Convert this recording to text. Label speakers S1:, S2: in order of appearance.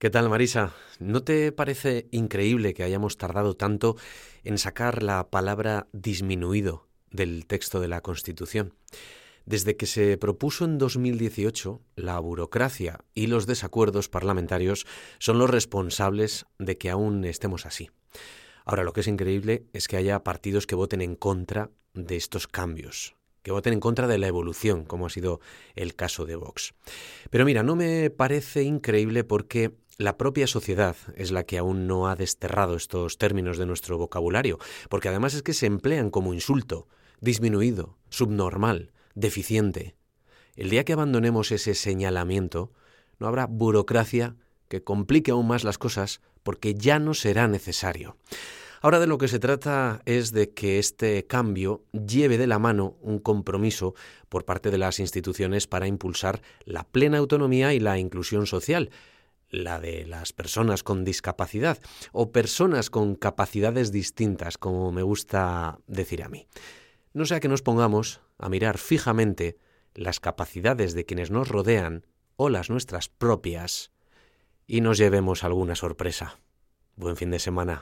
S1: ¿Qué tal, Marisa? ¿No te parece increíble que hayamos tardado tanto en sacar la palabra disminuido del texto de la Constitución? Desde que se propuso en 2018, la burocracia y los desacuerdos parlamentarios son los responsables de que aún estemos así. Ahora, lo que es increíble es que haya partidos que voten en contra de estos cambios, que voten en contra de la evolución, como ha sido el caso de Vox. Pero mira, no me parece increíble porque la propia sociedad es la que aún no ha desterrado estos términos de nuestro vocabulario, porque además es que se emplean como insulto, disminuido, subnormal, deficiente. El día que abandonemos ese señalamiento, no habrá burocracia que complique aún más las cosas porque ya no será necesario. Ahora de lo que se trata es de que este cambio lleve de la mano un compromiso por parte de las instituciones para impulsar la plena autonomía y la inclusión social, la de las personas con discapacidad o personas con capacidades distintas, como me gusta decir a mí. No sea que nos pongamos a mirar fijamente las capacidades de quienes nos rodean o las nuestras propias y nos llevemos alguna sorpresa. Buen fin de semana.